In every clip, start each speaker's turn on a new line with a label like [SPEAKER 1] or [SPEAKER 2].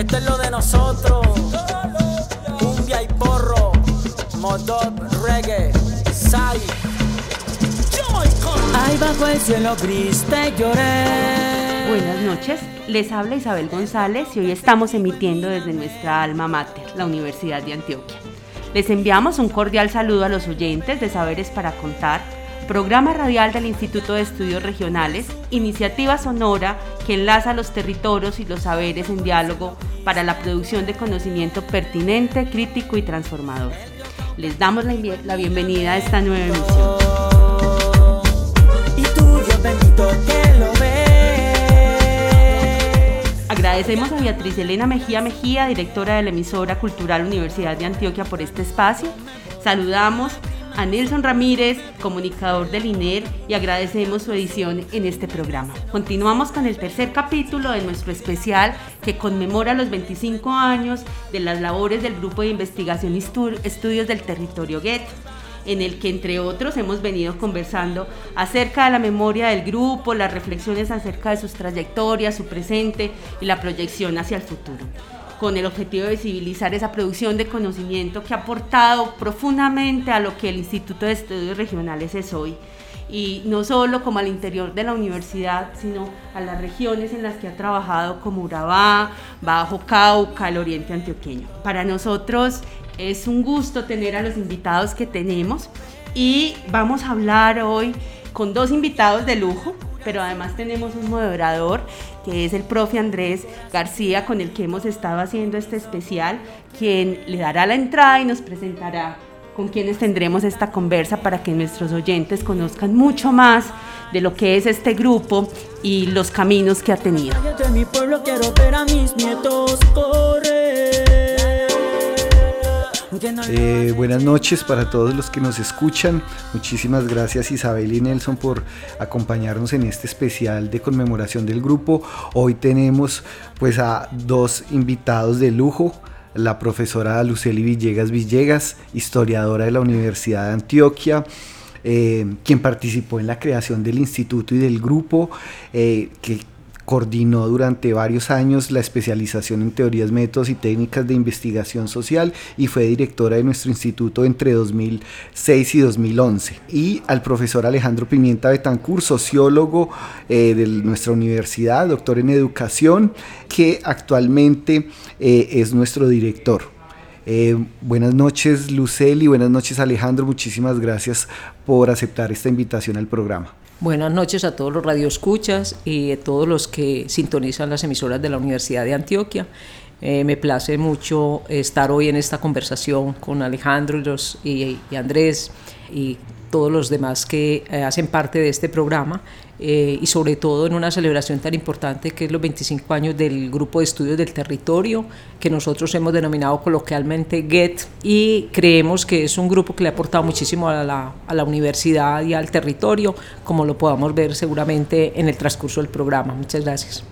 [SPEAKER 1] Esto es lo de nosotros. Cumbia y porro, modot, reggae, sai. Ay, bajo el cielo gris te lloré.
[SPEAKER 2] Buenas noches, les habla Isabel González y hoy estamos emitiendo desde nuestra alma mater, la Universidad de Antioquia. Les enviamos un cordial saludo a los oyentes de Saberes para Contar, programa radial del Instituto de Estudios Regionales, iniciativa sonora que enlaza los territorios y los saberes en diálogo para la producción de conocimiento pertinente, crítico y transformador. Les damos la, la bienvenida a esta nueva emisión.
[SPEAKER 1] Y tú, Dios bendito, que lo ve.
[SPEAKER 2] Agradecemos a Beatriz Elena Mejía Mejía, directora de la emisora cultural Universidad de Antioquia, por este espacio. Saludamos a Nelson Ramírez, comunicador del INER, y agradecemos su edición en este programa. Continuamos con el tercer capítulo de nuestro especial que conmemora los 25 años de las labores del Grupo de Investigación y Estudios del Territorio GET en el que entre otros hemos venido conversando acerca de la memoria del grupo, las reflexiones acerca de sus trayectorias, su presente y la proyección hacia el futuro con el objetivo de visibilizar esa producción de conocimiento que ha aportado profundamente a lo que el Instituto de Estudios Regionales es hoy y no solo como al interior de la universidad, sino a las regiones en las que ha trabajado como Urabá, Bajo Cauca, el Oriente Antioqueño. Para nosotros es un gusto tener a los invitados que tenemos y vamos a hablar hoy con dos invitados de lujo, pero además tenemos un moderador que es el profe Andrés García con el que hemos estado haciendo este especial, quien le dará la entrada y nos presentará con quienes tendremos esta conversa para que nuestros oyentes conozcan mucho más de lo que es este grupo y los caminos que ha tenido.
[SPEAKER 1] De mi pueblo quiero ver a mis nietos correr.
[SPEAKER 3] Eh, buenas noches para todos los que nos escuchan. Muchísimas gracias Isabel y Nelson por acompañarnos en este especial de conmemoración del grupo. Hoy tenemos pues a dos invitados de lujo. La profesora Luceli Villegas Villegas, historiadora de la Universidad de Antioquia, eh, quien participó en la creación del instituto y del grupo, eh, que coordinó durante varios años la especialización en teorías, métodos y técnicas de investigación social y fue directora de nuestro instituto entre 2006 y 2011. Y al profesor Alejandro Pimienta Betancur, sociólogo eh, de nuestra universidad, doctor en educación, que actualmente eh, es nuestro director. Eh, buenas noches Luceli, buenas noches Alejandro, muchísimas gracias por aceptar esta invitación al programa.
[SPEAKER 4] Buenas noches a todos los radioescuchas y a todos los que sintonizan las emisoras de la Universidad de Antioquia. Eh, me place mucho estar hoy en esta conversación con Alejandro y, y Andrés y todos los demás que eh, hacen parte de este programa eh, y sobre todo en una celebración tan importante que es los 25 años del Grupo de Estudios del Territorio, que nosotros hemos denominado coloquialmente GET y creemos que es un grupo que le ha aportado muchísimo a la, a la universidad y al territorio, como lo podamos ver seguramente en el transcurso del programa. Muchas gracias.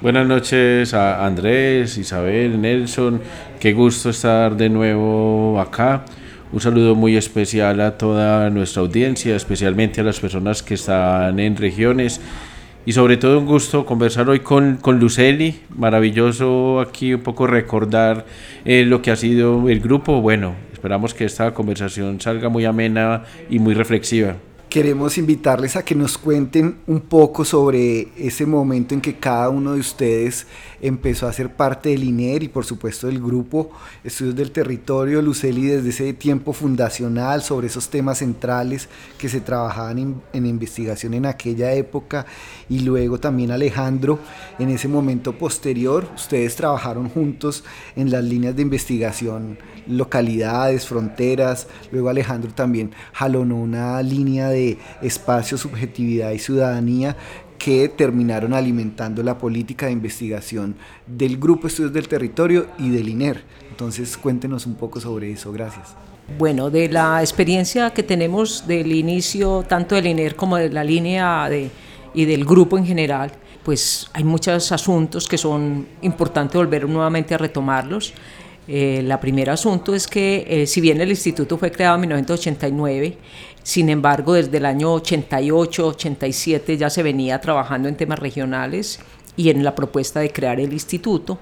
[SPEAKER 5] Buenas noches a Andrés, Isabel, Nelson. Qué gusto estar de nuevo acá. Un saludo muy especial a toda nuestra audiencia, especialmente a las personas que están en regiones. Y sobre todo un gusto conversar hoy con, con Luceli. Maravilloso aquí un poco recordar eh, lo que ha sido el grupo. Bueno, esperamos que esta conversación salga muy amena y muy reflexiva
[SPEAKER 3] queremos invitarles a que nos cuenten un poco sobre ese momento en que cada uno de ustedes empezó a ser parte del INER y por supuesto del grupo Estudios del Territorio, Luceli desde ese tiempo fundacional sobre esos temas centrales que se trabajaban en, en investigación en aquella época y luego también Alejandro en ese momento posterior, ustedes trabajaron juntos en las líneas de investigación localidades, fronteras, luego Alejandro también jalonó una línea de espacio, subjetividad y ciudadanía que terminaron alimentando la política de investigación del Grupo Estudios del Territorio y del INER. Entonces cuéntenos un poco sobre eso, gracias.
[SPEAKER 4] Bueno, de la experiencia que tenemos del inicio tanto del INER como de la línea de, y del grupo en general, pues hay muchos asuntos que son importantes volver nuevamente a retomarlos. Eh, el primer asunto es que eh, si bien el instituto fue creado en 1989, sin embargo desde el año 88, 87 ya se venía trabajando en temas regionales y en la propuesta de crear el instituto.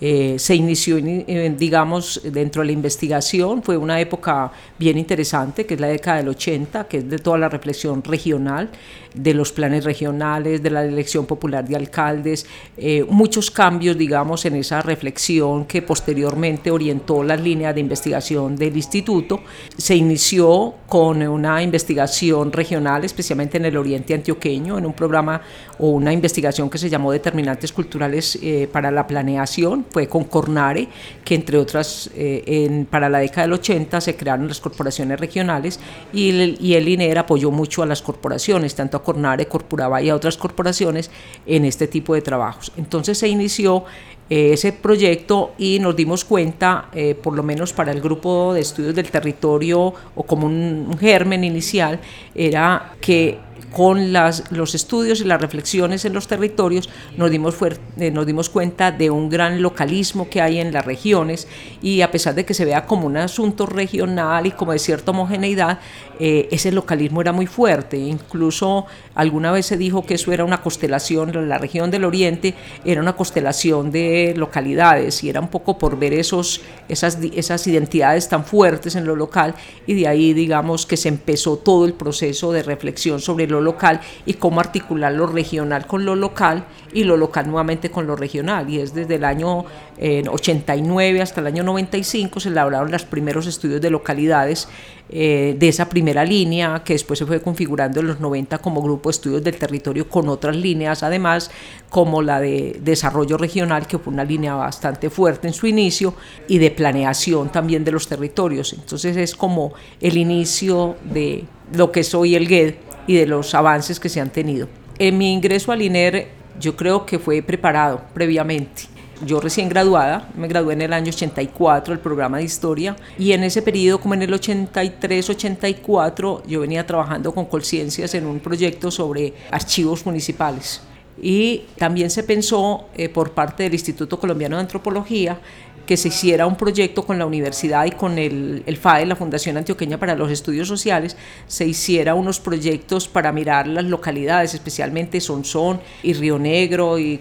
[SPEAKER 4] Eh, se inició, digamos, dentro de la investigación, fue una época bien interesante, que es la década del 80, que es de toda la reflexión regional, de los planes regionales, de la elección popular de alcaldes, eh, muchos cambios, digamos, en esa reflexión que posteriormente orientó las líneas de investigación del instituto. Se inició con una investigación regional, especialmente en el oriente antioqueño, en un programa o una investigación que se llamó Determinantes Culturales para la Planeación, fue con Cornare, que entre otras, eh, en, para la década del 80 se crearon las corporaciones regionales y el, y el INER apoyó mucho a las corporaciones, tanto Cornare, Corpuraba y a otras corporaciones en este tipo de trabajos. Entonces se inició eh, ese proyecto y nos dimos cuenta, eh, por lo menos para el grupo de estudios del territorio o como un germen inicial, era que con las, los estudios y las reflexiones en los territorios nos dimos, eh, nos dimos cuenta de un gran localismo que hay en las regiones y a pesar de que se vea como un asunto regional y como de cierta homogeneidad, eh, ese localismo era muy fuerte. Incluso alguna vez se dijo que eso era una constelación, la región del Oriente era una constelación de localidades y era un poco por ver esos, esas, esas identidades tan fuertes en lo local y de ahí digamos que se empezó todo el proceso de reflexión sobre lo local y cómo articular lo regional con lo local y lo local nuevamente con lo regional. Y es desde el año 89 hasta el año 95 se elaboraron los primeros estudios de localidades eh, de esa primera línea, que después se fue configurando en los 90 como grupo de estudios del territorio con otras líneas, además como la de desarrollo regional, que fue una línea bastante fuerte en su inicio, y de planeación también de los territorios. Entonces es como el inicio de lo que soy el GED y de los avances que se han tenido. En mi ingreso al INER yo creo que fue preparado previamente yo recién graduada, me gradué en el año 84 el programa de historia y en ese periodo como en el 83-84 yo venía trabajando con Colciencias en un proyecto sobre archivos municipales y también se pensó eh, por parte del Instituto Colombiano de Antropología que se hiciera un proyecto con la universidad y con el, el FAE, la Fundación Antioqueña para los Estudios Sociales, se hiciera unos proyectos para mirar las localidades, especialmente Sonsón y Río Negro y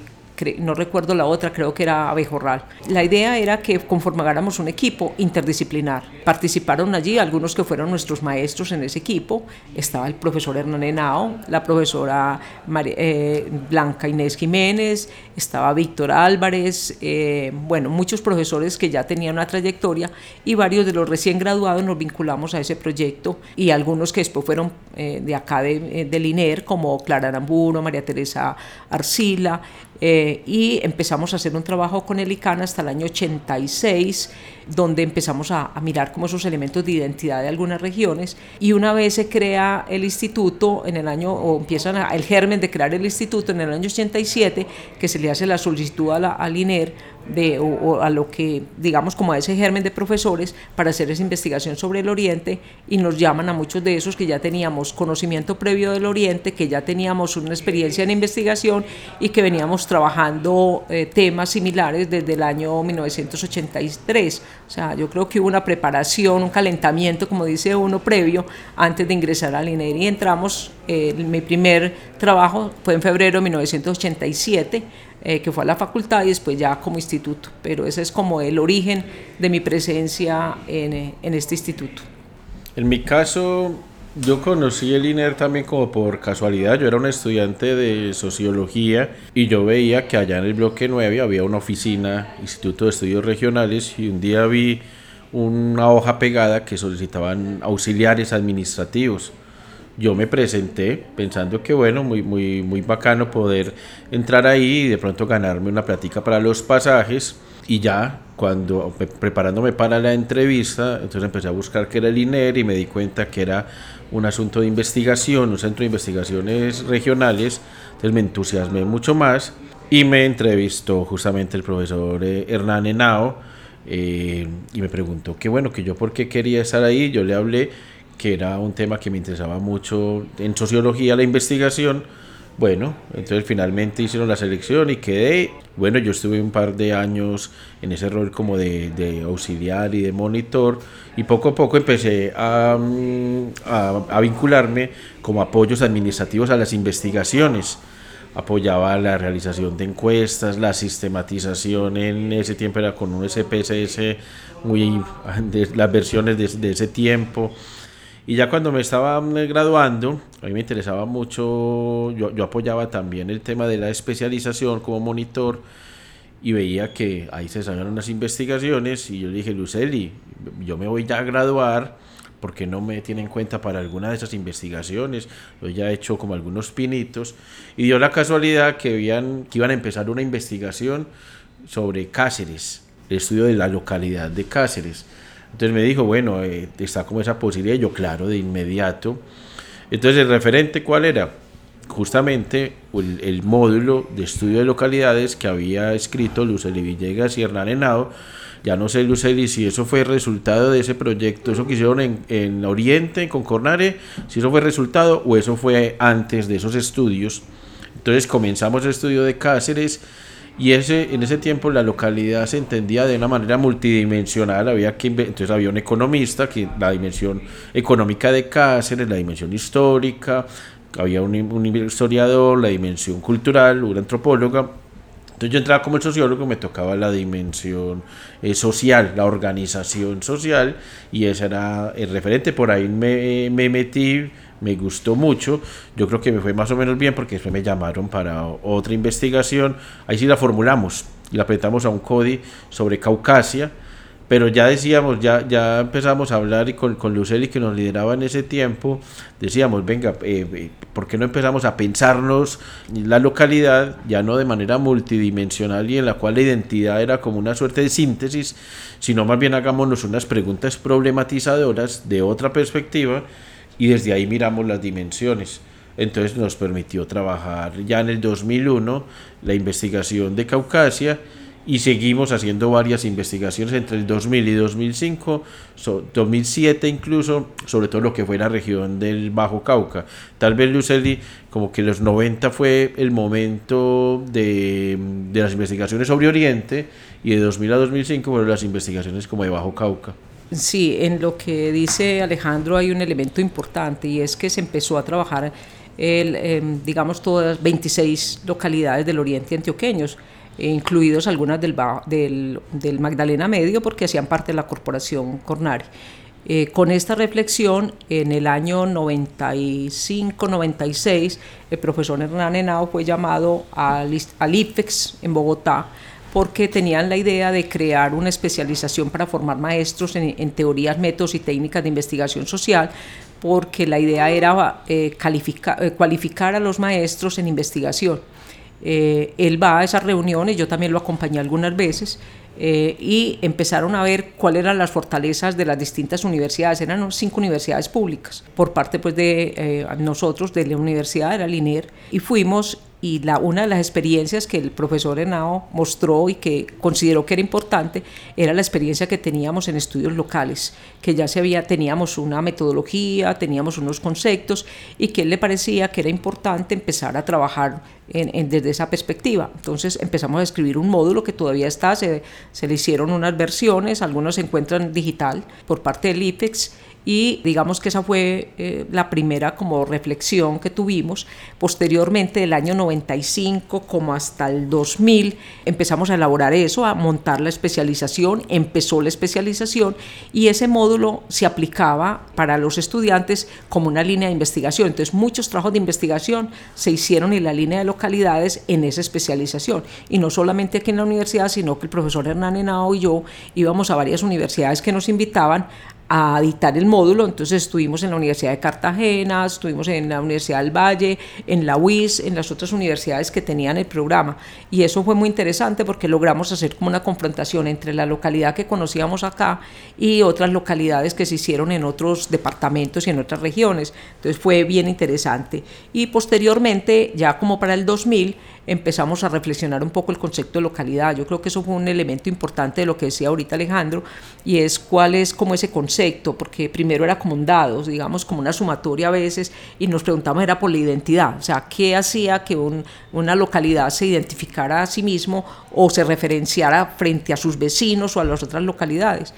[SPEAKER 4] no recuerdo la otra, creo que era Abejorral. La idea era que conformáramos un equipo interdisciplinar. Participaron allí algunos que fueron nuestros maestros en ese equipo. Estaba el profesor Hernán Henao, la profesora eh, Blanca Inés Jiménez, estaba Víctor Álvarez, eh, bueno, muchos profesores que ya tenían una trayectoria y varios de los recién graduados nos vinculamos a ese proyecto y algunos que después fueron eh, de acá de, del INER, como Clara Aramburo, María Teresa Arcila, eh, y empezamos a hacer un trabajo con el ICANN hasta el año 86, donde empezamos a, mirar como esos elementos de identidad de algunas regiones. Y una vez se crea el instituto en el año, o empiezan el germen de crear el instituto en el año 87, que se le hace la solicitud a la, al INER de, o, a lo que, digamos, como a ese germen de profesores para hacer esa investigación sobre el Oriente y nos llaman a muchos de esos que ya teníamos conocimiento previo del Oriente, que ya teníamos una experiencia en investigación y que veníamos trabajando eh, temas similares desde el año 1983. O sea, yo creo que hubo una preparación, un calentamiento, como dice uno, previo antes de ingresar al INER y entramos, eh, mi primer trabajo fue en febrero de 1987 eh, que fue a la facultad y después ya como instituto. Pero ese es como el origen de mi presencia en, eh, en este instituto.
[SPEAKER 5] En mi caso, yo conocí el INER también como por casualidad. Yo era un estudiante de sociología y yo veía que allá en el bloque 9 había una oficina, Instituto de Estudios Regionales, y un día vi una hoja pegada que solicitaban auxiliares administrativos yo me presenté pensando que bueno, muy, muy, muy bacano poder entrar ahí y de pronto ganarme una plática para los pasajes. Y ya cuando preparándome para la entrevista, entonces empecé a buscar qué era el INER y me di cuenta que era un asunto de investigación, un centro de investigaciones regionales, entonces me entusiasmé mucho más y me entrevistó justamente el profesor eh, Hernán Henao eh, y me preguntó que bueno, que yo por qué quería estar ahí, yo le hablé que era un tema que me interesaba mucho en sociología, la investigación, bueno, entonces finalmente hicieron la selección y quedé. Bueno, yo estuve un par de años en ese rol como de, auxiliar y de monitor y poco a poco empecé a, mm, a, a, vincularme como apoyos administrativos a las investigaciones. Apoyaba la realización de encuestas, la sistematización en ese tiempo era con un SPSS, muy, de, las versiones de, de ese tiempo y ya cuando me estaba mm, graduando, a mí me interesaba mucho, yo, yo apoyaba también el tema de la especialización como monitor y veía que ahí se salían unas investigaciones y yo le dije, Luceli, yo me voy ya a graduar, porque no me tiene en cuenta para alguna de esas investigaciones? Yo ya he hecho como algunos pinitos y dio la casualidad que, habían, que iban a empezar una investigación sobre Cáceres, el estudio de la localidad de Cáceres. Entonces me dijo, bueno, eh, está como esa posibilidad, yo claro, de inmediato. Entonces el referente, ¿cuál era? Justamente el, el módulo de estudio de localidades que había escrito Luceli Villegas y Hernán Henao. Ya no sé, Luceli, si eso fue resultado de ese proyecto, eso que hicieron en, en Oriente, con Cornare, si eso fue resultado o eso fue antes de esos estudios. Entonces comenzamos el estudio de Cáceres y ese, en ese tiempo la localidad se entendía de una manera multidimensional, había que, entonces había un economista, que la dimensión económica de Cáceres, la dimensión histórica, había un, un historiador, la dimensión cultural, una antropóloga, entonces yo entraba como el sociólogo, me tocaba la dimensión eh, social, la organización social, y ese era el referente, por ahí me, me metí me gustó mucho. Yo creo que me fue más o menos bien porque después me llamaron para otra investigación. Ahí sí la formulamos y la apretamos a un CODI sobre Caucasia. Pero ya decíamos, ya, ya empezamos a hablar y con, con Luceli que nos lideraba en ese tiempo, decíamos, venga, eh, eh, ¿por qué no empezamos a pensarnos la localidad ya no de manera multidimensional y en la cual la identidad era como una suerte de síntesis, sino más bien hagámonos unas preguntas problematizadoras de otra perspectiva y desde ahí miramos las dimensiones. Entonces nos permitió trabajar ya en el 2001 la investigación de Caucasia y seguimos haciendo varias investigaciones entre el 2000 y 2005, 2007 incluso, sobre todo lo que fue la región del Bajo Cauca. Tal vez Luceli, como que los 90 fue el momento de, de las investigaciones sobre Oriente y de 2000 a 2005 fueron las investigaciones como de Bajo Cauca.
[SPEAKER 4] Sí, en lo que dice Alejandro hay un elemento importante y es que se empezó a trabajar, el, eh, digamos, todas 26 localidades del oriente antioqueños, eh, incluidos algunas del, del, del, Magdalena Medio porque hacían parte de la corporación Cornari. Eh, con esta reflexión, en el año 95-96, el profesor Hernán Henao fue llamado al, al IFEX en Bogotá porque tenían la idea de crear una especialización para formar maestros en, teorías, métodos y técnicas de investigación social, porque la idea era eh, eh, cualificar a los maestros en investigación. Eh, él va a esas reuniones, yo también lo acompañé algunas veces, eh, y empezaron a ver cuáles eran las fortalezas de las distintas universidades. Eran cinco universidades públicas por parte pues, de nosotros, de la universidad, era el INER, y fuimos y la, una de las experiencias que el profesor Henao mostró y que consideró que era importante era la experiencia que teníamos en estudios locales, que ya se había, teníamos una metodología, teníamos unos conceptos y que él le parecía que era importante empezar a trabajar en, en, desde esa perspectiva. Entonces empezamos a escribir un módulo que todavía está, se, se le hicieron unas versiones, algunos se encuentran digital por parte del IPEX y digamos que esa fue eh, la primera como reflexión que tuvimos. Posteriormente, del año 95 como hasta el 2000, empezamos a elaborar eso, a montar la especialización, empezó la especialización y ese módulo se aplicaba para los estudiantes como una línea de investigación. Entonces, muchos trabajos de investigación se hicieron en la línea de localidades en esa especialización. Y no solamente aquí en la universidad, sino que el profesor Hernán Henao y yo íbamos a varias universidades que nos invitaban a dictar el módulo, entonces estuvimos en la Universidad de Cartagena, estuvimos en la Universidad del Valle, en la UIS, en las otras universidades que tenían el programa. Y eso fue muy interesante porque logramos hacer como una confrontación entre la localidad que conocíamos acá y otras localidades que se hicieron en otros departamentos y en otras regiones, entonces fue bien interesante. Y posteriormente ya como para el 2000 empezamos a reflexionar un poco el concepto de localidad. Yo creo que eso fue un elemento importante de lo que decía ahorita Alejandro, y es cuál es como ese concepto, porque primero era como un dado, digamos como una sumatoria a veces, y nos preguntamos era por la identidad, o sea, qué hacía que una localidad se identificara a sí mismo o se referenciara frente a sus vecinos o a las otras localidades.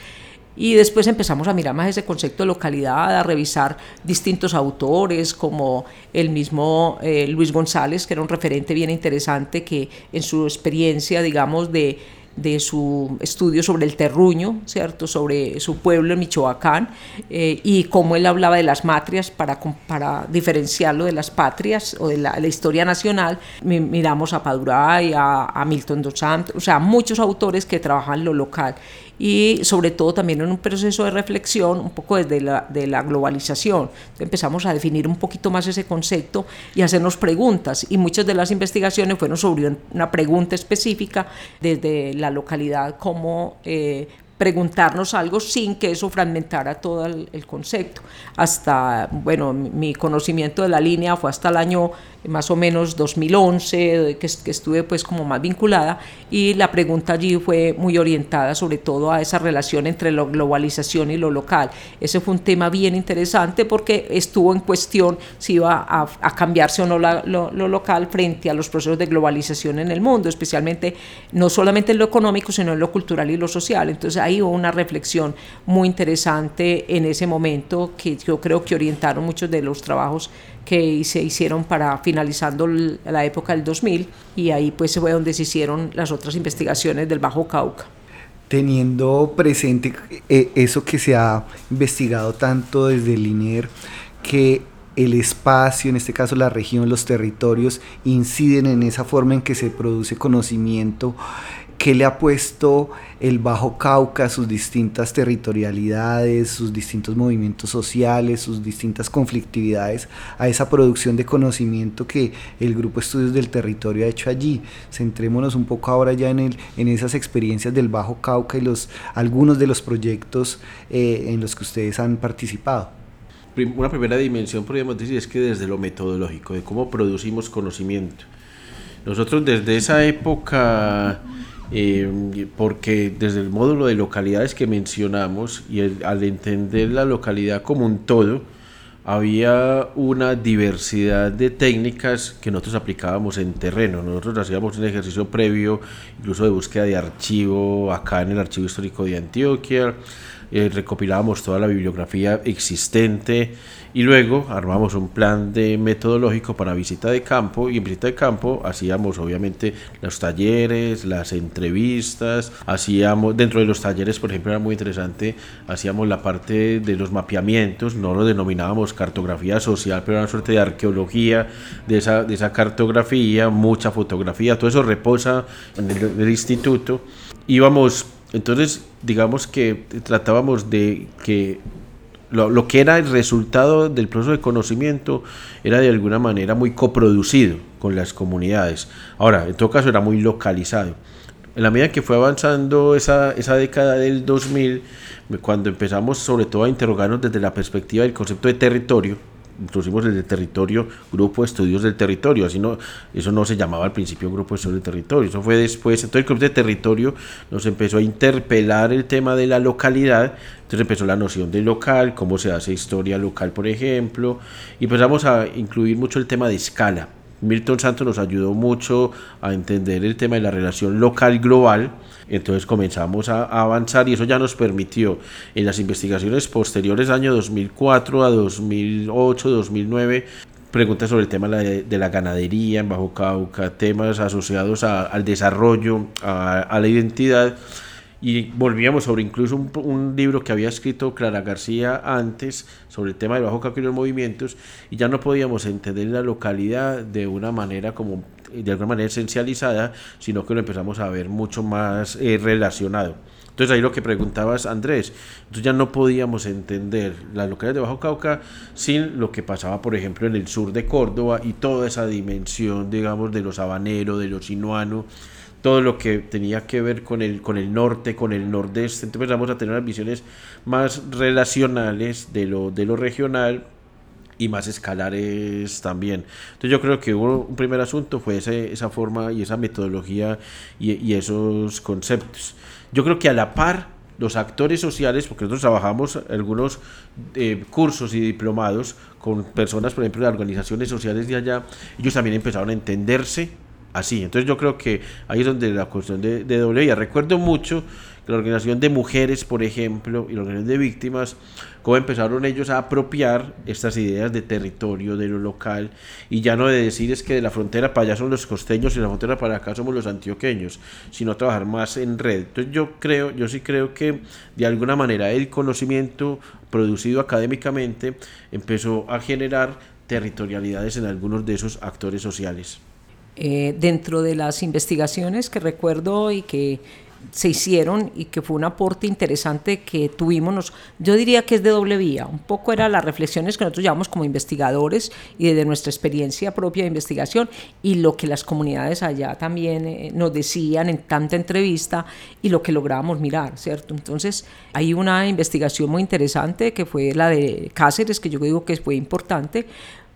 [SPEAKER 4] Y después empezamos a mirar más ese concepto de localidad, a revisar distintos autores, como el mismo eh, Luis González, que era un referente bien interesante, que en su experiencia, digamos, de de su estudio sobre el terruño, ¿cierto? sobre su pueblo en Michoacán, eh, y cómo él hablaba de las matrias para, para diferenciarlo de las patrias o de la, historia nacional. Miramos a Paduray, a, a Milton Dos Santos, o sea, muchos autores que trabajan lo local y sobre todo también en un proceso de reflexión un poco desde la, de la globalización. empezamos a definir un poquito más ese concepto y hacernos preguntas y muchas de las investigaciones fueron sobre una pregunta específica desde la localidad como eh, preguntarnos algo sin que eso fragmentara todo el, concepto. Hasta, bueno, mi conocimiento de la línea fue hasta el año más o menos 2011, que, que, estuve pues como más vinculada, y la pregunta allí fue muy orientada sobre todo a esa relación entre la globalización y lo local. Ese fue un tema bien interesante porque estuvo en cuestión si iba a, a cambiarse o no lo, lo, local frente a los procesos de globalización en el mundo, especialmente no solamente en lo económico, sino en lo cultural y lo social. Entonces ahí hubo una reflexión muy interesante en ese momento que yo creo que orientaron muchos de los trabajos que se hicieron para finalizando la época del 2000 y ahí pues fue donde se hicieron las otras investigaciones del Bajo Cauca.
[SPEAKER 3] Teniendo presente eh, eso que se ha investigado tanto desde el INER, que el espacio, en este caso la región, los territorios, inciden en esa forma en que se produce conocimiento, ¿Qué le ha puesto el Bajo Cauca, sus distintas territorialidades, sus distintos movimientos sociales, sus distintas conflictividades a esa producción de conocimiento que el Grupo Estudios del Territorio ha hecho allí? Centrémonos un poco ahora ya en, el, en esas experiencias del Bajo Cauca y los, algunos de los proyectos eh, en los que ustedes han participado.
[SPEAKER 5] Una primera dimensión, podríamos decir, es que desde lo metodológico, de cómo producimos conocimiento. Nosotros desde esa época eh, porque desde el módulo de localidades que mencionamos y al entender la localidad como un todo, había una diversidad de técnicas que nosotros aplicábamos en terreno. Nosotros hacíamos un ejercicio previo, incluso de búsqueda de archivo acá en el Archivo Histórico de Antioquia, eh, recopilábamos toda la bibliografía existente y luego armamos un plan de metodológico para visita de campo y en visita de campo hacíamos obviamente los talleres, las entrevistas, hacíamos dentro de los talleres por ejemplo era muy interesante, hacíamos la parte de los mapeamientos, no lo denominábamos cartografía social, pero era una suerte de arqueología de esa, de esa cartografía, mucha fotografía, todo eso reposa en el, el instituto. Íbamos, entonces digamos que tratábamos de que lo, lo, que era el resultado del proceso de conocimiento era de alguna manera muy coproducido con las comunidades. Ahora, en todo caso era muy localizado. En la medida que fue avanzando esa, esa década del 2000, cuando empezamos sobre todo a interrogarnos desde la perspectiva del concepto de territorio, introducimos el territorio, grupo de estudios del territorio, así no, eso no se llamaba al principio grupo de estudios del territorio, eso fue después, entonces el grupo de territorio nos empezó a interpelar el tema de la localidad, entonces empezó la noción de local, cómo se hace historia local, por ejemplo, y empezamos a incluir mucho el tema de escala. Milton Santos nos ayudó mucho a entender el tema de la relación local-global, entonces comenzamos a, avanzar y eso ya nos permitió en las investigaciones posteriores, año 2004 a 2008, 2009, preguntas sobre el tema de la ganadería en Bajo Cauca, temas asociados al desarrollo, a, la identidad y volvíamos sobre incluso un, libro que había escrito Clara García antes sobre el tema del Bajo Cauca y los movimientos y ya no podíamos entender la localidad de una manera como de alguna manera esencializada, sino que lo empezamos a ver mucho más eh, relacionado. Entonces ahí lo que preguntabas Andrés, entonces ya no podíamos entender las localidades de Bajo Cauca sin lo que pasaba por ejemplo en el sur de Córdoba y toda esa dimensión digamos de los habaneros, de los sinuanos, todo lo que tenía que ver con el, con el norte, con el nordeste, entonces empezamos a tener unas visiones más relacionales de lo, de lo regional y más escalares también. Entonces yo creo que hubo un primer asunto fue ese, esa forma y esa metodología y, y, esos conceptos. Yo creo que a la par los actores sociales, porque nosotros trabajamos algunos eh, cursos y diplomados con personas, por ejemplo, de organizaciones sociales de allá, ellos también empezaron a entenderse así. Entonces yo creo que ahí es donde la cuestión de, de doble Recuerdo mucho la organización de mujeres, por ejemplo, y la organización de víctimas, cómo empezaron ellos a apropiar estas ideas de territorio, de lo local, y ya no de decir es que de la frontera para allá son los costeños y de la frontera para acá somos los antioqueños, sino trabajar más en red. Entonces yo creo, yo sí creo que de alguna manera el conocimiento producido académicamente empezó a generar territorialidades en algunos de esos actores sociales.
[SPEAKER 4] Eh, dentro de las investigaciones que recuerdo y que se hicieron y que fue un aporte interesante que tuvimos. Yo diría que es de doble vía. Un poco eran las reflexiones que nosotros llevamos como investigadores y desde nuestra experiencia propia de investigación y lo que las comunidades allá también eh, nos decían en tanta entrevista y lo que lográbamos mirar, ¿cierto? Entonces hay una investigación muy interesante que fue la de Cáceres, que yo digo que fue importante,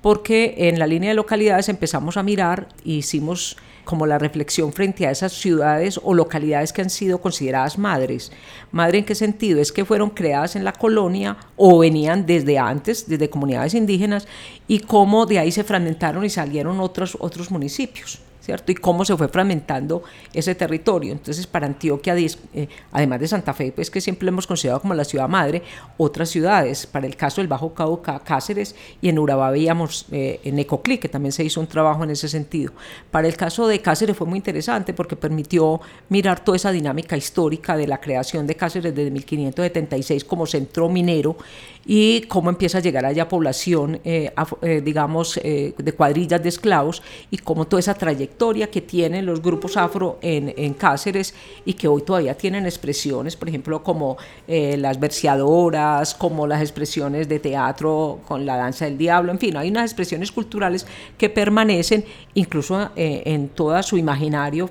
[SPEAKER 4] porque en la línea de localidades empezamos a mirar e hicimos como la reflexión frente a esas ciudades o localidades que han sido consideradas madres. Madre en qué sentido? Es que fueron creadas en la colonia o venían desde antes, desde comunidades indígenas, y cómo de ahí se fragmentaron y salieron otros, otros municipios. ¿Cierto? Y cómo se fue fragmentando ese territorio. Entonces, para Antioquia, eh, además de Santa Fe, pues que siempre lo hemos considerado como la ciudad madre, otras ciudades, para el caso del Bajo Cauca, Cáceres, y en Urabá veíamos eh, en Ecoclí, que también se hizo un trabajo en ese sentido. Para el caso de Cáceres fue muy interesante porque permitió mirar toda esa dinámica histórica de la creación de Cáceres desde 1576 como centro minero y cómo empieza a llegar allá población, eh, digamos, de cuadrillas de esclavos y cómo toda esa trayectoria que tienen los grupos afro en, en Cáceres y que hoy todavía tienen expresiones, por ejemplo, como eh, las verseadoras, como las expresiones de teatro con la danza del diablo, en fin, hay unas expresiones culturales que permanecen incluso eh, en todo su imaginario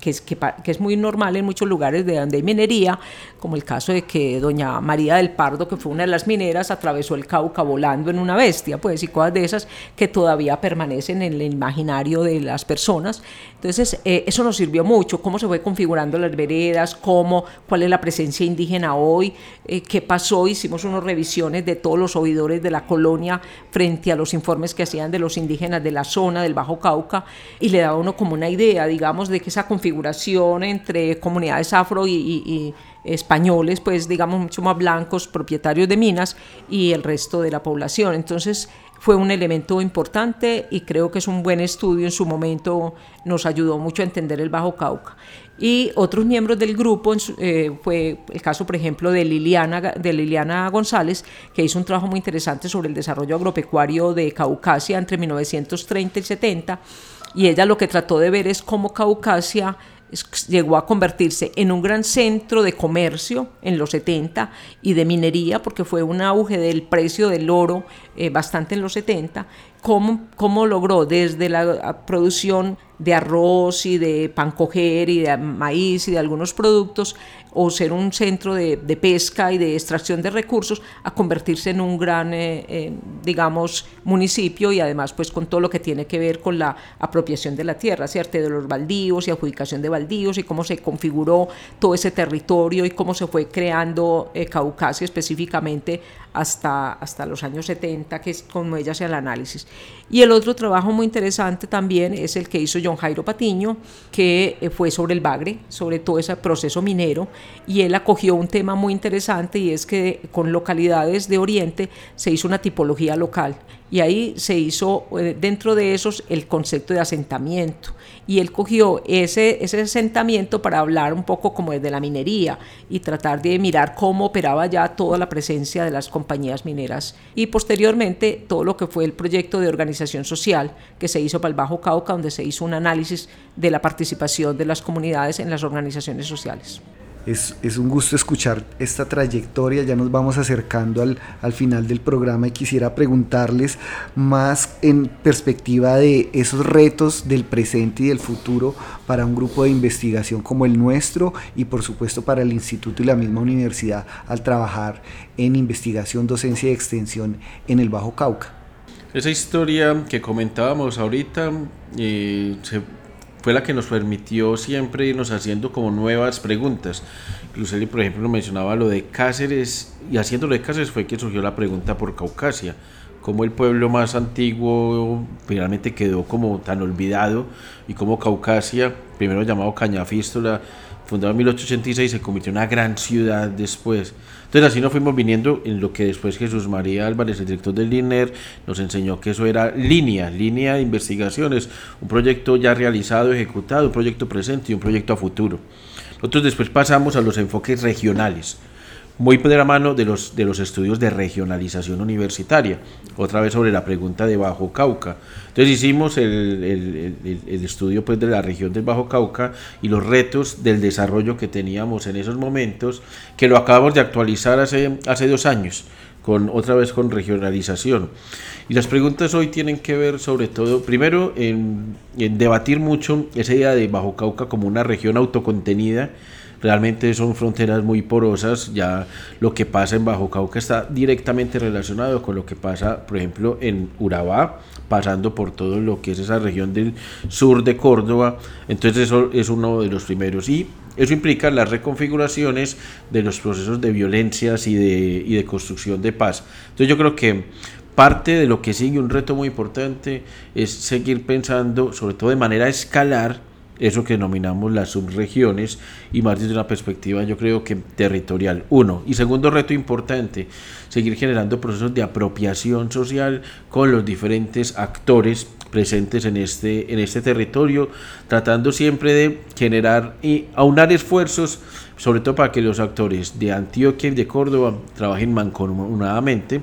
[SPEAKER 4] que es, que, es muy normal en muchos lugares de donde hay minería, como el caso de que doña María del Pardo, que fue una de las mineras, atravesó el Cauca volando en una bestia, pues, y cosas de esas que todavía permanecen en el imaginario de las personas. Entonces, eh, eso nos sirvió mucho, cómo se fue configurando las veredas, cómo, cuál es la presencia indígena hoy, eh, qué pasó, hicimos unas revisiones de todos los oidores de la colonia frente a los informes que hacían de los indígenas de la zona del Bajo Cauca, y le daba uno como una idea, digamos, de que esa configuración entre comunidades afro y, españoles, pues digamos mucho más blancos, propietarios de minas y el resto de la población. Entonces fue un elemento importante y creo que es un buen estudio en su momento, nos ayudó mucho a entender el Bajo Cauca. Y otros miembros del grupo, eh, fue el caso por ejemplo de Liliana, de Liliana González, que hizo un trabajo muy interesante sobre el desarrollo agropecuario de Caucasia entre 1930 y 70 y ella lo que trató de ver es cómo Caucasia llegó a convertirse en un gran centro de comercio en los 70 y de minería, porque fue un auge del precio del oro eh, bastante en los 70, cómo, cómo logró desde la producción de arroz y de pan coger y de maíz y de algunos productos o ser un centro de, pesca y de extracción de recursos a convertirse en un gran, eh, eh, digamos, municipio y además pues con todo lo que tiene que ver con la apropiación de la tierra, ¿cierto? De los baldíos y adjudicación de baldíos y cómo se configuró todo ese territorio y cómo se fue creando eh, Caucasia específicamente hasta, hasta los años 70, que es como ella hace el análisis. Y el otro trabajo muy interesante también es el que hizo John Jairo Patiño, que eh, fue sobre el bagre, sobre todo ese proceso minero, y él acogió un tema muy interesante y es que con localidades de Oriente se hizo una tipología local. Y ahí se hizo eh, dentro de esos el concepto de asentamiento y él cogió ese, ese asentamiento para hablar un poco como desde la minería y tratar de mirar cómo operaba ya toda la presencia de las compañías mineras y posteriormente todo lo que fue el proyecto de organización social que se hizo para el Bajo Cauca donde se hizo un análisis de la participación de las comunidades en las organizaciones sociales.
[SPEAKER 3] Es, es, un gusto escuchar esta trayectoria, ya nos vamos acercando al, al, final del programa y quisiera preguntarles más en perspectiva de esos retos del presente y del futuro para un grupo de investigación como el nuestro y por supuesto para el instituto y la misma universidad al trabajar en investigación, docencia y extensión en el Bajo Cauca.
[SPEAKER 5] Esa historia que comentábamos ahorita eh, se fue la que nos permitió siempre irnos haciendo como nuevas preguntas. Luceli, por ejemplo, mencionaba lo de Cáceres, y haciendo lo de Cáceres fue que surgió la pregunta por Caucasia, cómo el pueblo más antiguo finalmente quedó como tan olvidado, y cómo Caucasia, primero llamado Cañafístola, fundado en 1886, se convirtió en una gran ciudad después. Entonces así nos fuimos viniendo en lo que después Jesús María Álvarez, el director del INER, nos enseñó que eso era línea, línea de investigaciones, un proyecto ya realizado, ejecutado, un proyecto presente y un proyecto a futuro. Nosotros después pasamos a los enfoques regionales muy de la mano de los, de los estudios de regionalización universitaria, otra vez sobre la pregunta de Bajo Cauca. Entonces hicimos el, el, el, estudio pues, de la región del Bajo Cauca y los retos del desarrollo que teníamos en esos momentos, que lo acabamos de actualizar hace, hace dos años, con, otra vez con regionalización. Y las preguntas hoy tienen que ver sobre todo, primero, en, en debatir mucho esa idea de Bajo Cauca como una región autocontenida, realmente son fronteras muy porosas, ya lo que pasa en Bajo Cauca está directamente relacionado con lo que pasa, por ejemplo, en Urabá, pasando por todo lo que es esa región del sur de Córdoba, entonces eso es uno de los primeros y eso implica las reconfiguraciones de los procesos de violencias y de, y de construcción de paz. Entonces yo creo que parte de lo que sigue un reto muy importante es seguir pensando, sobre todo de manera escalar, eso que denominamos las subregiones y más desde una perspectiva yo creo que territorial. Uno. Y segundo reto importante, seguir generando procesos de apropiación social con los diferentes actores presentes en este, en este territorio, tratando siempre de generar y aunar esfuerzos, sobre todo para que los actores de Antioquia y de Córdoba trabajen mancomunadamente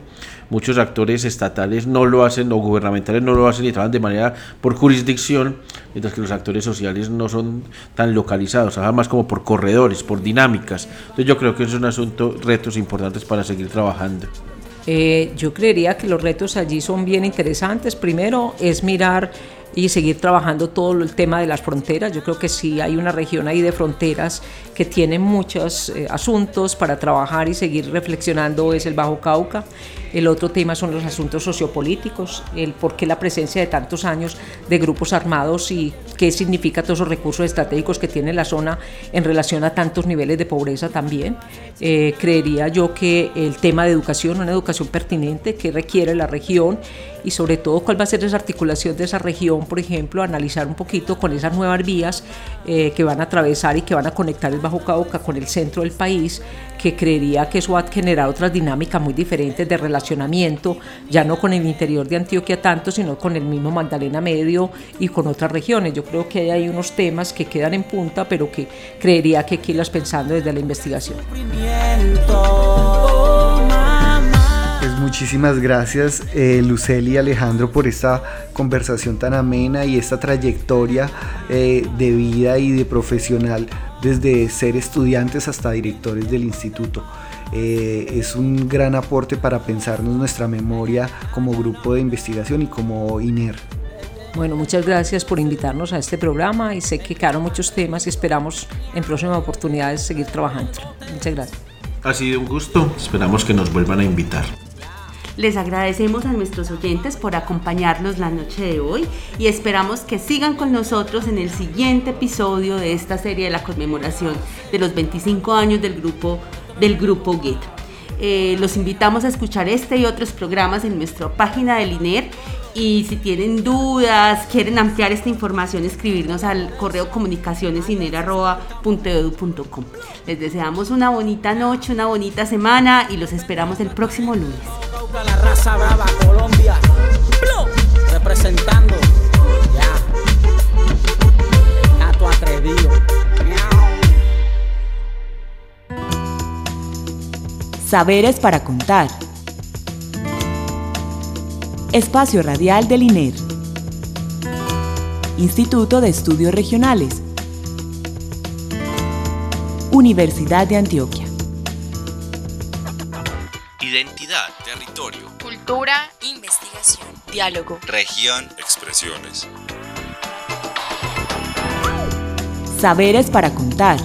[SPEAKER 5] muchos actores estatales no lo hacen o gubernamentales no lo hacen y trabajan de manera por jurisdicción, mientras que los actores sociales no son tan localizados, trabajan más como por corredores, por dinámicas. Entonces yo creo que es un asunto, retos importantes para seguir trabajando.
[SPEAKER 4] Eh, yo creería que los retos allí son bien interesantes. Primero es mirar y seguir trabajando todo el tema de las fronteras. Yo creo que sí hay una región ahí de fronteras que tiene muchos eh, asuntos para trabajar y seguir reflexionando, es el Bajo Cauca. El otro tema son los asuntos sociopolíticos, el por qué la presencia de tantos años de grupos armados y qué significa todos esos recursos estratégicos que tiene la zona en relación a tantos niveles de pobreza también. Eh, creería yo que el tema de educación, una educación pertinente que requiere la región y sobre todo cuál va a ser esa articulación de esa región, por ejemplo, analizar un poquito con esas nuevas vías eh, que van a atravesar y que van a conectar el Bajo Cauca con el centro del país, que creería que eso va a generar otras dinámicas muy diferentes de relacionamiento, ya no con el interior de Antioquia tanto, sino con el mismo Magdalena Medio y con otras regiones. Yo creo que hay unos temas que quedan en punta, pero que creería que hay que pensando desde la investigación.
[SPEAKER 3] Muchísimas gracias eh, Luceli y Alejandro por esta conversación tan amena y esta trayectoria eh, de vida y de profesional desde ser estudiantes hasta directores del instituto. Eh, es un gran aporte para pensarnos nuestra memoria como grupo de investigación y como INER.
[SPEAKER 4] Bueno, muchas gracias por invitarnos a este programa y sé que quedaron muchos temas y esperamos en próximas oportunidades seguir trabajando. Muchas gracias.
[SPEAKER 5] Ha sido un gusto, esperamos que nos vuelvan a invitar.
[SPEAKER 2] Les agradecemos a nuestros oyentes por acompañarnos la noche de hoy y esperamos que sigan con nosotros en el siguiente episodio de esta serie de la conmemoración de los 25 años del grupo, del grupo GET. Eh, los invitamos a escuchar este y otros programas en nuestra página del INER y si tienen dudas, quieren ampliar esta información, escribirnos al correo comunicacionesiner.edu.com. Les deseamos una bonita noche, una bonita semana y los esperamos el próximo lunes. La raza brava, Colombia. Representando. Ya. Gato atrevido.
[SPEAKER 6] Saberes para contar. Espacio Radial del INER. Instituto de Estudios Regionales. Universidad de Antioquia.
[SPEAKER 7] Cultura, investigación, diálogo.
[SPEAKER 8] región, expresiones.
[SPEAKER 6] Saberes para contar.